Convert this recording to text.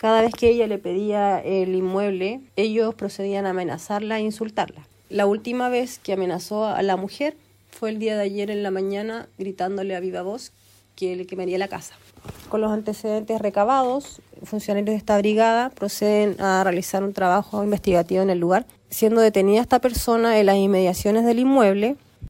Cada vez que ella le pedía el inmueble, ellos procedían a amenazarla e insultarla. La última vez que amenazó a la mujer fue el día de ayer en la mañana gritándole a viva voz que le quemaría la casa. Con los antecedentes recabados, funcionarios de esta brigada proceden a realizar un trabajo investigativo en el lugar, siendo detenida esta persona en las inmediaciones del inmueble